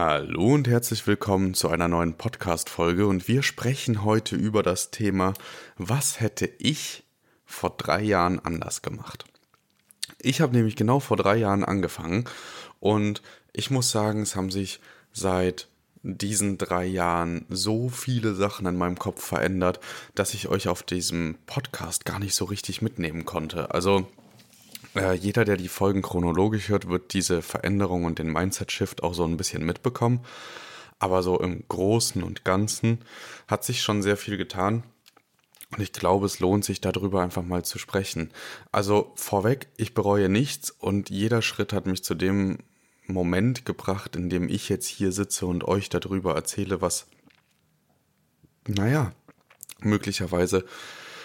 Hallo und herzlich willkommen zu einer neuen Podcast-Folge und wir sprechen heute über das Thema, was hätte ich vor drei Jahren anders gemacht? Ich habe nämlich genau vor drei Jahren angefangen und ich muss sagen, es haben sich seit diesen drei Jahren so viele Sachen in meinem Kopf verändert, dass ich euch auf diesem Podcast gar nicht so richtig mitnehmen konnte. Also äh, jeder, der die Folgen chronologisch hört, wird diese Veränderung und den Mindset-Shift auch so ein bisschen mitbekommen. Aber so im Großen und Ganzen hat sich schon sehr viel getan. Und ich glaube, es lohnt sich darüber einfach mal zu sprechen. Also vorweg, ich bereue nichts und jeder Schritt hat mich zu dem Moment gebracht, in dem ich jetzt hier sitze und euch darüber erzähle, was, naja, möglicherweise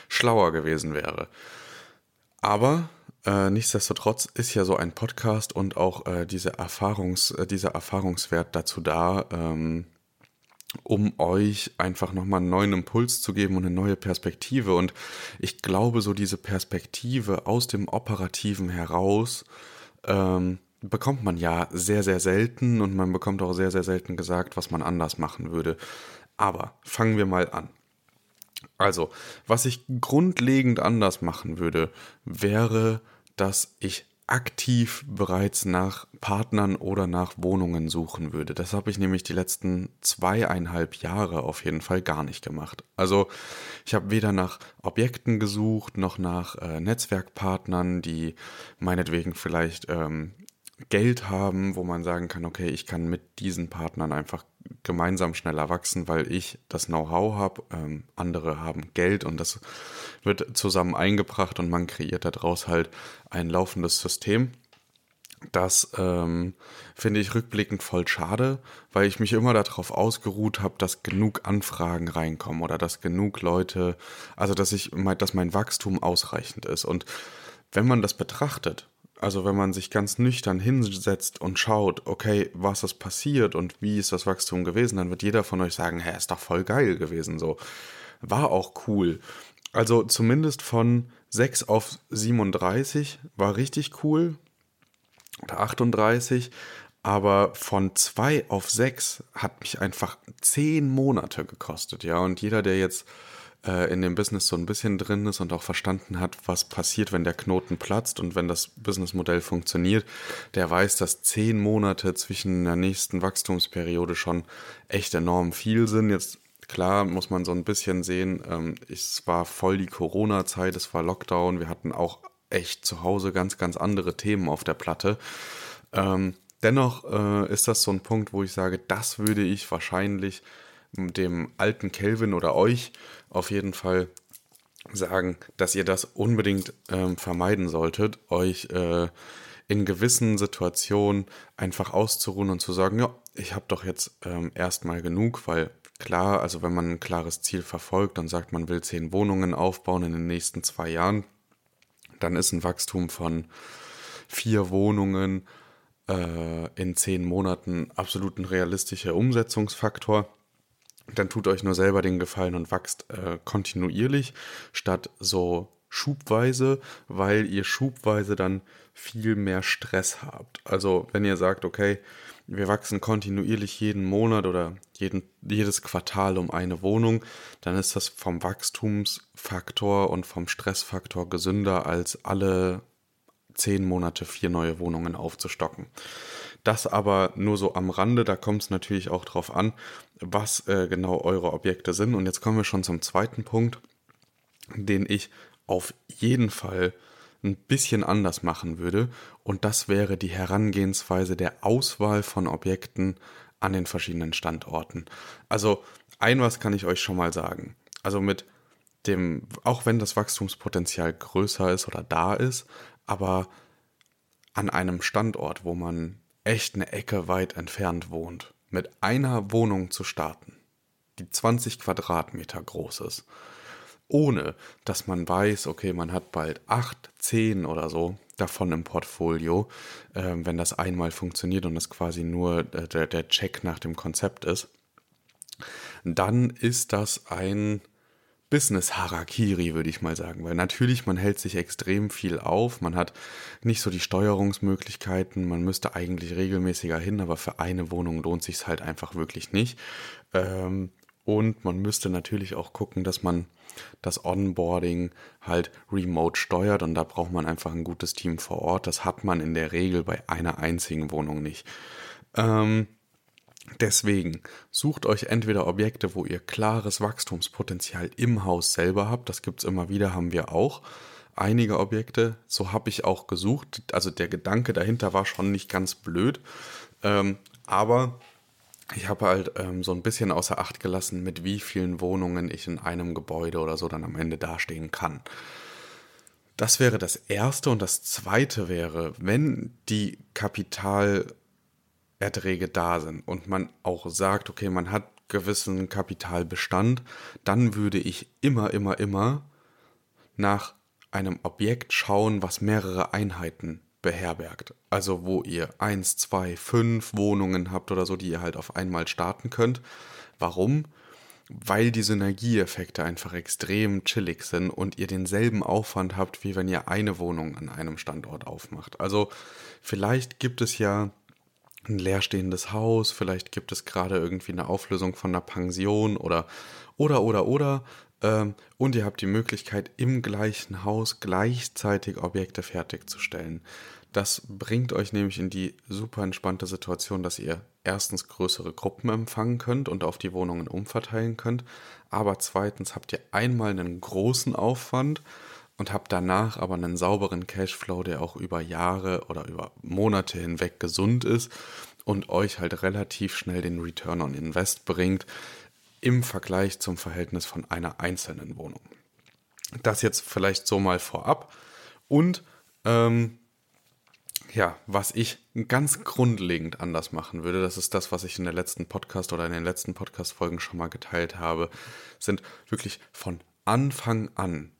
schlauer gewesen wäre. Aber äh, nichtsdestotrotz ist ja so ein Podcast und auch äh, diese Erfahrungs, äh, dieser Erfahrungswert dazu da, ähm, um euch einfach nochmal einen neuen Impuls zu geben und eine neue Perspektive. Und ich glaube, so diese Perspektive aus dem Operativen heraus ähm, bekommt man ja sehr, sehr selten und man bekommt auch sehr, sehr selten gesagt, was man anders machen würde. Aber fangen wir mal an. Also, was ich grundlegend anders machen würde, wäre dass ich aktiv bereits nach Partnern oder nach Wohnungen suchen würde. Das habe ich nämlich die letzten zweieinhalb Jahre auf jeden Fall gar nicht gemacht. Also ich habe weder nach Objekten gesucht noch nach äh, Netzwerkpartnern, die meinetwegen vielleicht ähm, Geld haben, wo man sagen kann, okay, ich kann mit diesen Partnern einfach gemeinsam schneller wachsen, weil ich das Know-how habe, ähm, andere haben Geld und das wird zusammen eingebracht und man kreiert daraus halt ein laufendes System. Das ähm, finde ich rückblickend voll schade, weil ich mich immer darauf ausgeruht habe, dass genug Anfragen reinkommen oder dass genug Leute, also dass ich, dass mein Wachstum ausreichend ist. Und wenn man das betrachtet, also wenn man sich ganz nüchtern hinsetzt und schaut, okay, was ist passiert und wie ist das Wachstum gewesen, dann wird jeder von euch sagen, hä, ist doch voll geil gewesen so. War auch cool. Also zumindest von 6 auf 37 war richtig cool. Oder 38. Aber von 2 auf 6 hat mich einfach 10 Monate gekostet, ja. Und jeder, der jetzt äh, in dem Business so ein bisschen drin ist und auch verstanden hat, was passiert, wenn der Knoten platzt und wenn das Businessmodell funktioniert, der weiß, dass zehn Monate zwischen der nächsten Wachstumsperiode schon echt enorm viel sind. Jetzt klar muss man so ein bisschen sehen, ähm, es war voll die Corona-Zeit, es war Lockdown, wir hatten auch echt zu Hause ganz, ganz andere Themen auf der Platte. Ähm, dennoch äh, ist das so ein Punkt, wo ich sage, das würde ich wahrscheinlich dem alten Kelvin oder euch auf jeden Fall sagen, dass ihr das unbedingt ähm, vermeiden solltet, euch äh, in gewissen Situationen einfach auszuruhen und zu sagen, ja, ich habe doch jetzt ähm, erstmal genug, weil klar, also wenn man ein klares Ziel verfolgt und sagt, man will zehn Wohnungen aufbauen in den nächsten zwei Jahren, dann ist ein Wachstum von vier Wohnungen äh, in zehn Monaten absolut ein realistischer Umsetzungsfaktor dann tut euch nur selber den Gefallen und wachst äh, kontinuierlich statt so schubweise, weil ihr schubweise dann viel mehr Stress habt. Also wenn ihr sagt, okay, wir wachsen kontinuierlich jeden Monat oder jeden, jedes Quartal um eine Wohnung, dann ist das vom Wachstumsfaktor und vom Stressfaktor gesünder, als alle zehn Monate vier neue Wohnungen aufzustocken. Das aber nur so am Rande, da kommt es natürlich auch drauf an, was äh, genau eure Objekte sind. Und jetzt kommen wir schon zum zweiten Punkt, den ich auf jeden Fall ein bisschen anders machen würde. Und das wäre die Herangehensweise der Auswahl von Objekten an den verschiedenen Standorten. Also ein was kann ich euch schon mal sagen. Also mit dem, auch wenn das Wachstumspotenzial größer ist oder da ist, aber an einem Standort, wo man echt eine Ecke weit entfernt wohnt, mit einer Wohnung zu starten, die 20 Quadratmeter groß ist, ohne dass man weiß, okay, man hat bald 8, 10 oder so davon im Portfolio, äh, wenn das einmal funktioniert und das quasi nur äh, der, der Check nach dem Konzept ist, dann ist das ein Business-Harakiri, würde ich mal sagen. Weil natürlich, man hält sich extrem viel auf, man hat nicht so die Steuerungsmöglichkeiten, man müsste eigentlich regelmäßiger hin, aber für eine Wohnung lohnt sich halt einfach wirklich nicht. Ähm, und man müsste natürlich auch gucken, dass man das Onboarding halt remote steuert und da braucht man einfach ein gutes Team vor Ort. Das hat man in der Regel bei einer einzigen Wohnung nicht. Ähm, Deswegen sucht euch entweder Objekte, wo ihr klares Wachstumspotenzial im Haus selber habt. Das gibt es immer wieder, haben wir auch. Einige Objekte, so habe ich auch gesucht. Also der Gedanke dahinter war schon nicht ganz blöd. Ähm, aber ich habe halt ähm, so ein bisschen außer Acht gelassen, mit wie vielen Wohnungen ich in einem Gebäude oder so dann am Ende dastehen kann. Das wäre das Erste. Und das Zweite wäre, wenn die Kapital Erträge da sind und man auch sagt, okay, man hat gewissen Kapitalbestand, dann würde ich immer, immer, immer nach einem Objekt schauen, was mehrere Einheiten beherbergt. Also wo ihr eins, zwei, fünf Wohnungen habt oder so, die ihr halt auf einmal starten könnt. Warum? Weil die Synergieeffekte einfach extrem chillig sind und ihr denselben Aufwand habt, wie wenn ihr eine Wohnung an einem Standort aufmacht. Also vielleicht gibt es ja ein leerstehendes Haus, vielleicht gibt es gerade irgendwie eine Auflösung von einer Pension oder oder oder oder ähm, und ihr habt die Möglichkeit im gleichen Haus gleichzeitig Objekte fertigzustellen. Das bringt euch nämlich in die super entspannte Situation, dass ihr erstens größere Gruppen empfangen könnt und auf die Wohnungen umverteilen könnt, aber zweitens habt ihr einmal einen großen Aufwand und habe danach aber einen sauberen Cashflow, der auch über Jahre oder über Monate hinweg gesund ist und euch halt relativ schnell den Return on Invest bringt im Vergleich zum Verhältnis von einer einzelnen Wohnung. Das jetzt vielleicht so mal vorab. Und ähm, ja, was ich ganz grundlegend anders machen würde, das ist das, was ich in der letzten Podcast oder in den letzten Podcast-Folgen schon mal geteilt habe, sind wirklich von Anfang an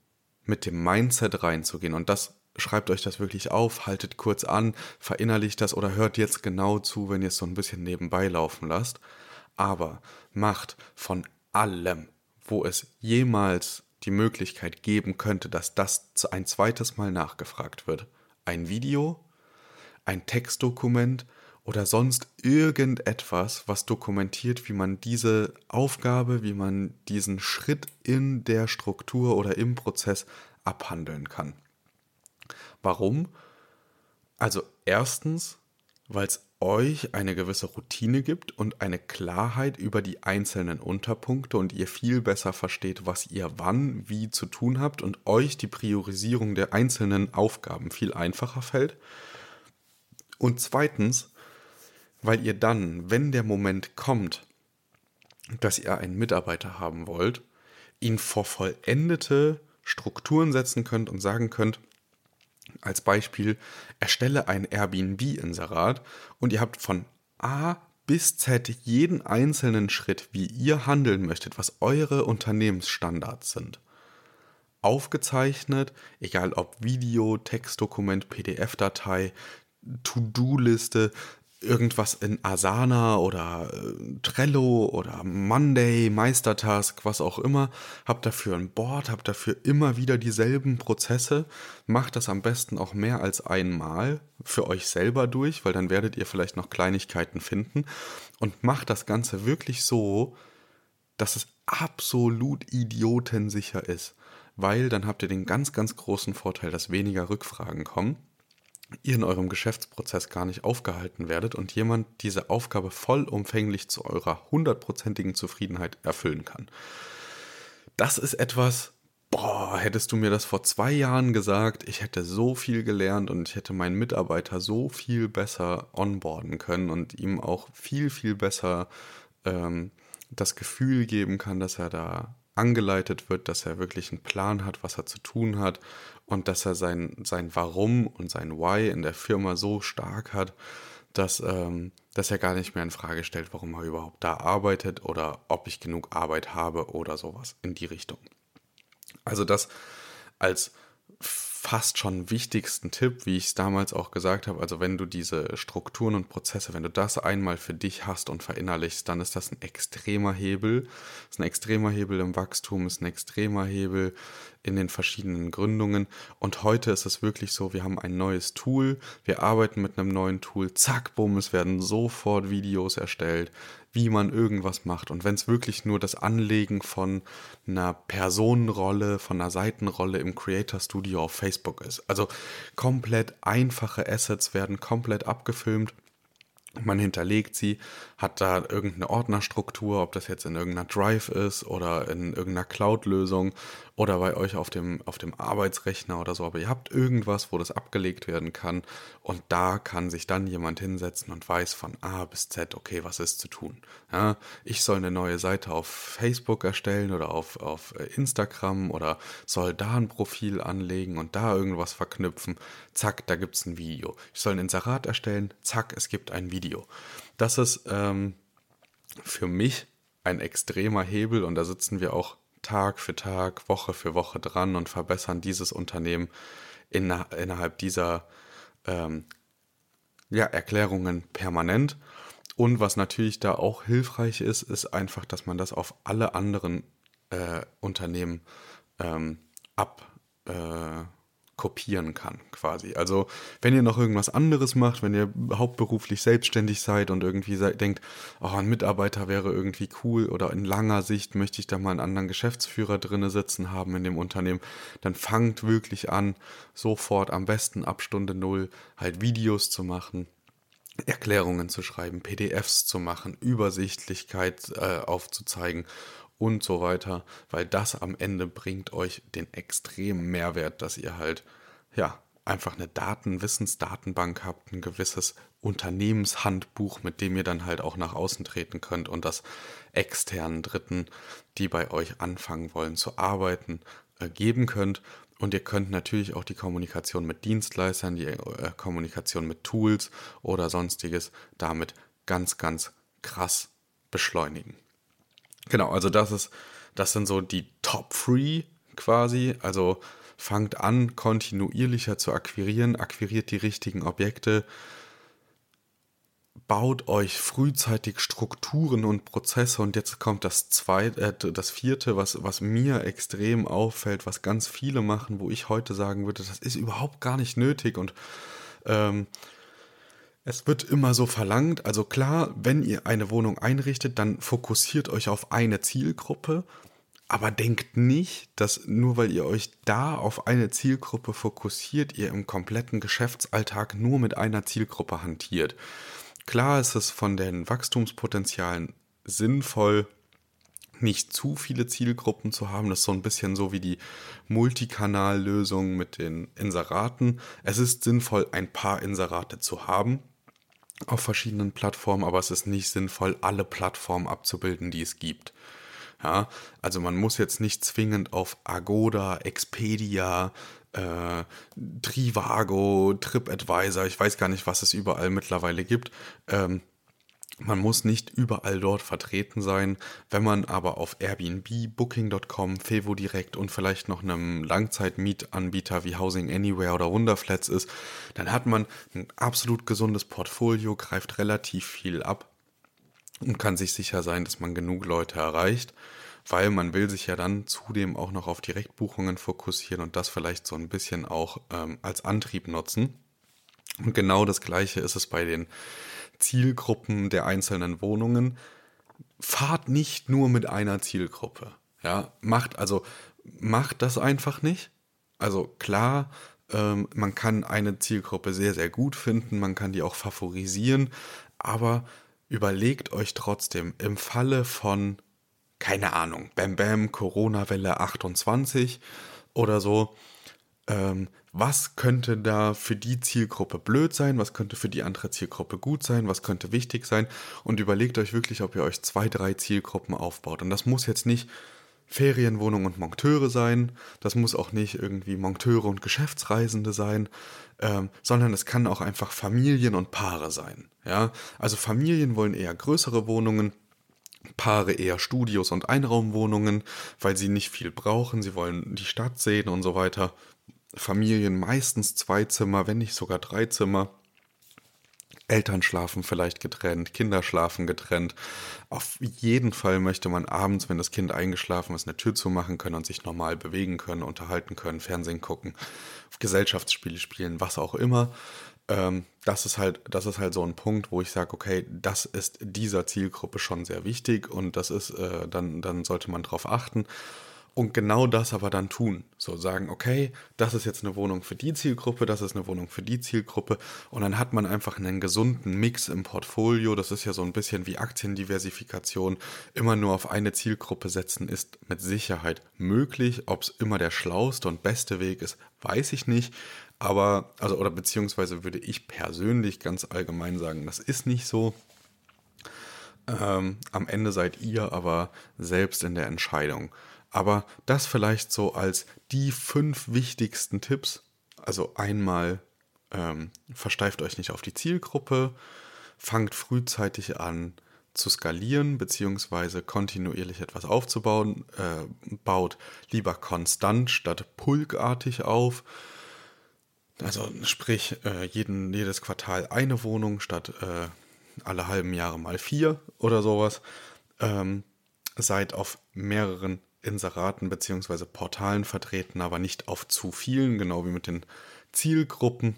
mit dem Mindset reinzugehen. Und das schreibt euch das wirklich auf, haltet kurz an, verinnerlicht das oder hört jetzt genau zu, wenn ihr es so ein bisschen nebenbei laufen lasst. Aber macht von allem, wo es jemals die Möglichkeit geben könnte, dass das ein zweites Mal nachgefragt wird. Ein Video, ein Textdokument oder sonst irgendetwas, was dokumentiert, wie man diese Aufgabe, wie man diesen Schritt in der Struktur oder im Prozess abhandeln kann. Warum? Also erstens, weil es euch eine gewisse Routine gibt und eine Klarheit über die einzelnen Unterpunkte und ihr viel besser versteht, was ihr wann wie zu tun habt und euch die Priorisierung der einzelnen Aufgaben viel einfacher fällt. Und zweitens, weil ihr dann, wenn der Moment kommt, dass ihr einen Mitarbeiter haben wollt, ihn vor vollendete Strukturen setzen könnt und sagen könnt, als Beispiel, erstelle ein Airbnb-Inserat und ihr habt von A bis Z jeden einzelnen Schritt, wie ihr handeln möchtet, was eure Unternehmensstandards sind. Aufgezeichnet, egal ob Video, Textdokument, PDF-Datei, To-Do-Liste, irgendwas in Asana oder äh, Trello oder Monday, Meistertask, was auch immer. Habt dafür ein Board, habt dafür immer wieder dieselben Prozesse. Macht das am besten auch mehr als einmal für euch selber durch, weil dann werdet ihr vielleicht noch Kleinigkeiten finden. Und macht das Ganze wirklich so, dass es absolut idiotensicher ist. Weil dann habt ihr den ganz, ganz großen Vorteil, dass weniger Rückfragen kommen ihr in eurem Geschäftsprozess gar nicht aufgehalten werdet und jemand diese Aufgabe vollumfänglich zu eurer hundertprozentigen Zufriedenheit erfüllen kann. Das ist etwas, boah, hättest du mir das vor zwei Jahren gesagt, ich hätte so viel gelernt und ich hätte meinen Mitarbeiter so viel besser onboarden können und ihm auch viel, viel besser ähm, das Gefühl geben kann, dass er da angeleitet wird, dass er wirklich einen Plan hat, was er zu tun hat und dass er sein, sein Warum und sein Why in der Firma so stark hat, dass, ähm, dass er gar nicht mehr in Frage stellt, warum er überhaupt da arbeitet oder ob ich genug Arbeit habe oder sowas in die Richtung. Also das als fast schon wichtigsten Tipp, wie ich es damals auch gesagt habe. Also wenn du diese Strukturen und Prozesse, wenn du das einmal für dich hast und verinnerlichst, dann ist das ein extremer Hebel. ist ein extremer Hebel im Wachstum, ist ein extremer Hebel in den verschiedenen Gründungen. Und heute ist es wirklich so, wir haben ein neues Tool, wir arbeiten mit einem neuen Tool, zack, bumm, es werden sofort Videos erstellt, wie man irgendwas macht. Und wenn es wirklich nur das Anlegen von einer Personenrolle, von einer Seitenrolle im Creator Studio auf Facebook ist. Also komplett einfache Assets werden komplett abgefilmt man hinterlegt sie, hat da irgendeine Ordnerstruktur, ob das jetzt in irgendeiner Drive ist oder in irgendeiner Cloud-Lösung oder bei euch auf dem, auf dem Arbeitsrechner oder so. Aber ihr habt irgendwas, wo das abgelegt werden kann und da kann sich dann jemand hinsetzen und weiß von A bis Z, okay, was ist zu tun. Ja, ich soll eine neue Seite auf Facebook erstellen oder auf, auf Instagram oder soll da ein Profil anlegen und da irgendwas verknüpfen. Zack, da gibt es ein Video. Ich soll ein Inserat erstellen. Zack, es gibt ein Video. Video. Das ist ähm, für mich ein extremer Hebel und da sitzen wir auch Tag für Tag, Woche für Woche dran und verbessern dieses Unternehmen in, innerhalb dieser ähm, ja, Erklärungen permanent. Und was natürlich da auch hilfreich ist, ist einfach, dass man das auf alle anderen äh, Unternehmen ähm, ab, äh, kopieren kann, quasi. Also, wenn ihr noch irgendwas anderes macht, wenn ihr hauptberuflich selbstständig seid und irgendwie seid, denkt, oh, ein Mitarbeiter wäre irgendwie cool oder in langer Sicht möchte ich da mal einen anderen Geschäftsführer drinne sitzen haben in dem Unternehmen, dann fangt wirklich an, sofort am besten ab Stunde Null halt Videos zu machen, Erklärungen zu schreiben, PDFs zu machen, Übersichtlichkeit äh, aufzuzeigen und so weiter, weil das am Ende bringt euch den extremen Mehrwert, dass ihr halt, ja, einfach eine Datenwissensdatenbank habt, ein gewisses Unternehmenshandbuch, mit dem ihr dann halt auch nach außen treten könnt und das externen Dritten, die bei euch anfangen wollen zu arbeiten, äh, geben könnt. Und ihr könnt natürlich auch die Kommunikation mit Dienstleistern, die äh, Kommunikation mit Tools oder sonstiges damit ganz, ganz krass beschleunigen. Genau, also das ist, das sind so die Top 3 quasi. Also fangt an, kontinuierlicher zu akquirieren, akquiriert die richtigen Objekte, baut euch frühzeitig Strukturen und Prozesse und jetzt kommt das zweite, äh, das vierte, was, was mir extrem auffällt, was ganz viele machen, wo ich heute sagen würde, das ist überhaupt gar nicht nötig und ähm, es wird immer so verlangt, also klar, wenn ihr eine Wohnung einrichtet, dann fokussiert euch auf eine Zielgruppe, aber denkt nicht, dass nur weil ihr euch da auf eine Zielgruppe fokussiert, ihr im kompletten Geschäftsalltag nur mit einer Zielgruppe hantiert. Klar ist es von den Wachstumspotenzialen sinnvoll, nicht zu viele Zielgruppen zu haben. Das ist so ein bisschen so wie die Multikanallösung mit den Inseraten. Es ist sinnvoll, ein paar Inserate zu haben, auf verschiedenen Plattformen, aber es ist nicht sinnvoll, alle Plattformen abzubilden, die es gibt. Ja, also man muss jetzt nicht zwingend auf Agoda, Expedia, äh, Trivago, TripAdvisor, ich weiß gar nicht, was es überall mittlerweile gibt, ähm, Man muss nicht überall dort vertreten sein. Wenn man aber auf Airbnb, Booking.com, Fevo Direkt und vielleicht noch einem Langzeitmietanbieter wie Housing Anywhere oder Wunderflats ist, dann hat man ein absolut gesundes Portfolio, greift relativ viel ab und kann sich sicher sein, dass man genug Leute erreicht, weil man will sich ja dann zudem auch noch auf Direktbuchungen fokussieren und das vielleicht so ein bisschen auch ähm, als Antrieb nutzen. Und genau das gleiche ist es bei den Zielgruppen der einzelnen Wohnungen. Fahrt nicht nur mit einer Zielgruppe. Ja, macht also macht das einfach nicht. Also klar, ähm, man kann eine Zielgruppe sehr, sehr gut finden, man kann die auch favorisieren, aber überlegt euch trotzdem im Falle von, keine Ahnung, Bam Bam, Corona-Welle 28 oder so, ähm, was könnte da für die Zielgruppe blöd sein, was könnte für die andere Zielgruppe gut sein, was könnte wichtig sein und überlegt euch wirklich, ob ihr euch zwei, drei Zielgruppen aufbaut. Und das muss jetzt nicht Ferienwohnung und Monteure sein, das muss auch nicht irgendwie Monteure und Geschäftsreisende sein, ähm, sondern es kann auch einfach Familien und Paare sein. Ja? Also Familien wollen eher größere Wohnungen, Paare eher Studios und Einraumwohnungen, weil sie nicht viel brauchen, sie wollen die Stadt sehen und so weiter. Familien meistens zwei Zimmer, wenn nicht sogar drei Zimmer. Eltern schlafen vielleicht getrennt, Kinder schlafen getrennt. Auf jeden Fall möchte man abends, wenn das Kind eingeschlafen ist, eine Tür zumachen können und sich normal bewegen können, unterhalten können, Fernsehen gucken, Gesellschaftsspiele spielen, was auch immer. Ähm, das ist halt, das ist halt so ein Punkt, wo ich sage, okay, das ist dieser Zielgruppe schon sehr wichtig und das ist, äh, dann, dann sollte man darauf achten und genau das aber dann tun. So sagen, okay, das ist jetzt eine Wohnung für die Zielgruppe, das ist eine Wohnung für die Zielgruppe. Und dann hat man einfach einen gesunden Mix im Portfolio. Das ist ja so ein bisschen wie Aktiendiversifikation. Immer nur auf eine Zielgruppe setzen ist mit Sicherheit möglich. Ob es immer der schlauste und beste Weg ist, weiß ich nicht. Aber, also, oder beziehungsweise würde ich persönlich ganz allgemein sagen, das ist nicht so. Ähm, am Ende seid ihr aber selbst in der Entscheidung. Aber das vielleicht so als die fünf wichtigsten Tipps. Also einmal ähm, versteift euch nicht auf die Zielgruppe, fangt frühzeitig an zu skalieren beziehungsweise kontinuierlich etwas aufzubauen, äh, baut lieber konstant statt pulkartig auf. Also sprich äh, jeden, jedes Quartal eine Wohnung statt äh, alle halben Jahre mal vier oder sowas. Ähm, seid auf mehreren Inseraten bzw. Portalen vertreten, aber nicht auf zu vielen, genau wie mit den Zielgruppen.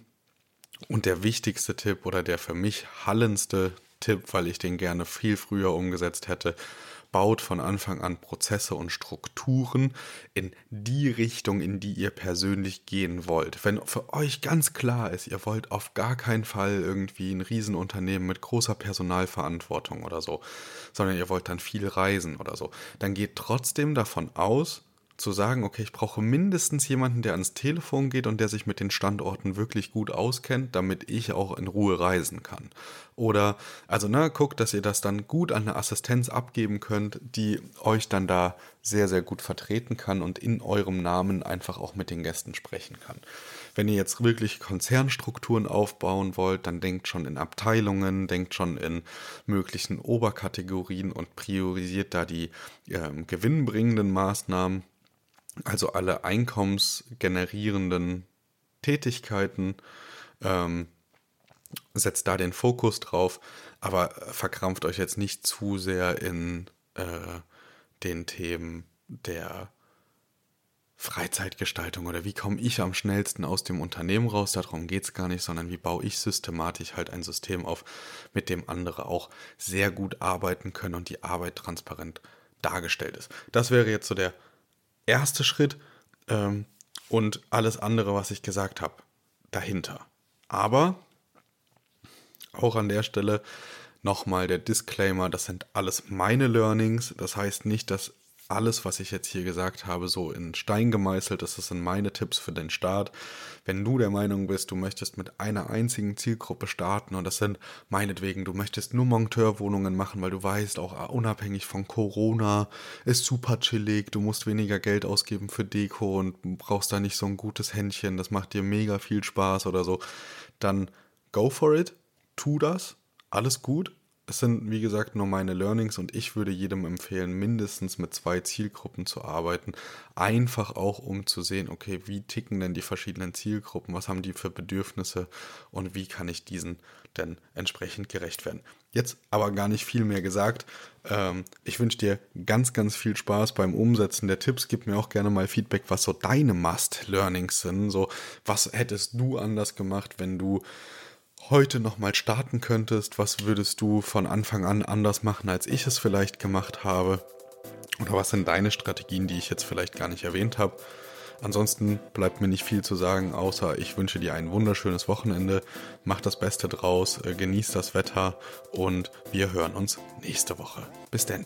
Und der wichtigste Tipp oder der für mich hallendste Tipp, weil ich den gerne viel früher umgesetzt hätte, baut von Anfang an Prozesse und Strukturen in die Richtung, in die ihr persönlich gehen wollt. Wenn für euch ganz klar ist, ihr wollt auf gar keinen Fall irgendwie ein Riesenunternehmen mit großer Personalverantwortung oder so, sondern ihr wollt dann viel reisen oder so, dann geht trotzdem davon aus, zu sagen, okay, ich brauche mindestens jemanden, der ans Telefon geht und der sich mit den Standorten wirklich gut auskennt, damit ich auch in Ruhe reisen kann. Oder, also, ne, guckt, dass ihr das dann gut an eine Assistenz abgeben könnt, die euch dann da sehr, sehr gut vertreten kann und in eurem Namen einfach auch mit den Gästen sprechen kann. Wenn ihr jetzt wirklich Konzernstrukturen aufbauen wollt, dann denkt schon in Abteilungen, denkt schon in möglichen Oberkategorien und priorisiert da die äh, gewinnbringenden Maßnahmen also alle einkommensgenerierenden Tätigkeiten, ähm, setzt da den Fokus drauf, aber verkrampft euch jetzt nicht zu sehr in äh, den Themen der Freizeitgestaltung oder wie komme ich am schnellsten aus dem Unternehmen raus, darum geht es gar nicht, sondern wie baue ich systematisch halt ein System auf, mit dem andere auch sehr gut arbeiten können und die Arbeit transparent dargestellt ist. Das wäre jetzt so der erste Schritt ähm, und alles andere, was ich gesagt habe, dahinter. Aber auch an der Stelle nochmal der Disclaimer, das sind alles meine Learnings. Das heißt nicht, dass alles, was ich jetzt hier gesagt habe, so in Stein gemeißelt. Das sind meine Tipps für den Start. Wenn du der Meinung bist, du möchtest mit einer einzigen Zielgruppe starten und das sind meinetwegen, du möchtest nur Monteurwohnungen machen, weil du weißt, auch unabhängig von Corona ist super chillig, du musst weniger Geld ausgeben für Deko und brauchst da nicht so ein gutes Händchen, das macht dir mega viel Spaß oder so, dann go for it, tu das, alles gut. Es sind, wie gesagt, nur meine Learnings und ich würde jedem empfehlen, mindestens mit zwei Zielgruppen zu arbeiten. Einfach auch, um zu sehen, okay, wie ticken denn die verschiedenen Zielgruppen, was haben die für Bedürfnisse und wie kann ich diesen denn entsprechend gerecht werden. Jetzt aber gar nicht viel mehr gesagt. Ähm, ich wünsche dir ganz, ganz viel Spaß beim Umsetzen der Tipps. Gib mir auch gerne mal Feedback, was so deine Must-Learnings sind. So, was hättest du anders gemacht, wenn du heute nochmal starten könntest, was würdest du von Anfang an anders machen, als ich es vielleicht gemacht habe? Oder was sind deine Strategien, die ich jetzt vielleicht gar nicht erwähnt habe? Ansonsten bleibt mir nicht viel zu sagen, außer ich wünsche dir ein wunderschönes Wochenende. Mach das Beste draus, äh, genieß das Wetter und wir hören uns nächste Woche. Bis denn.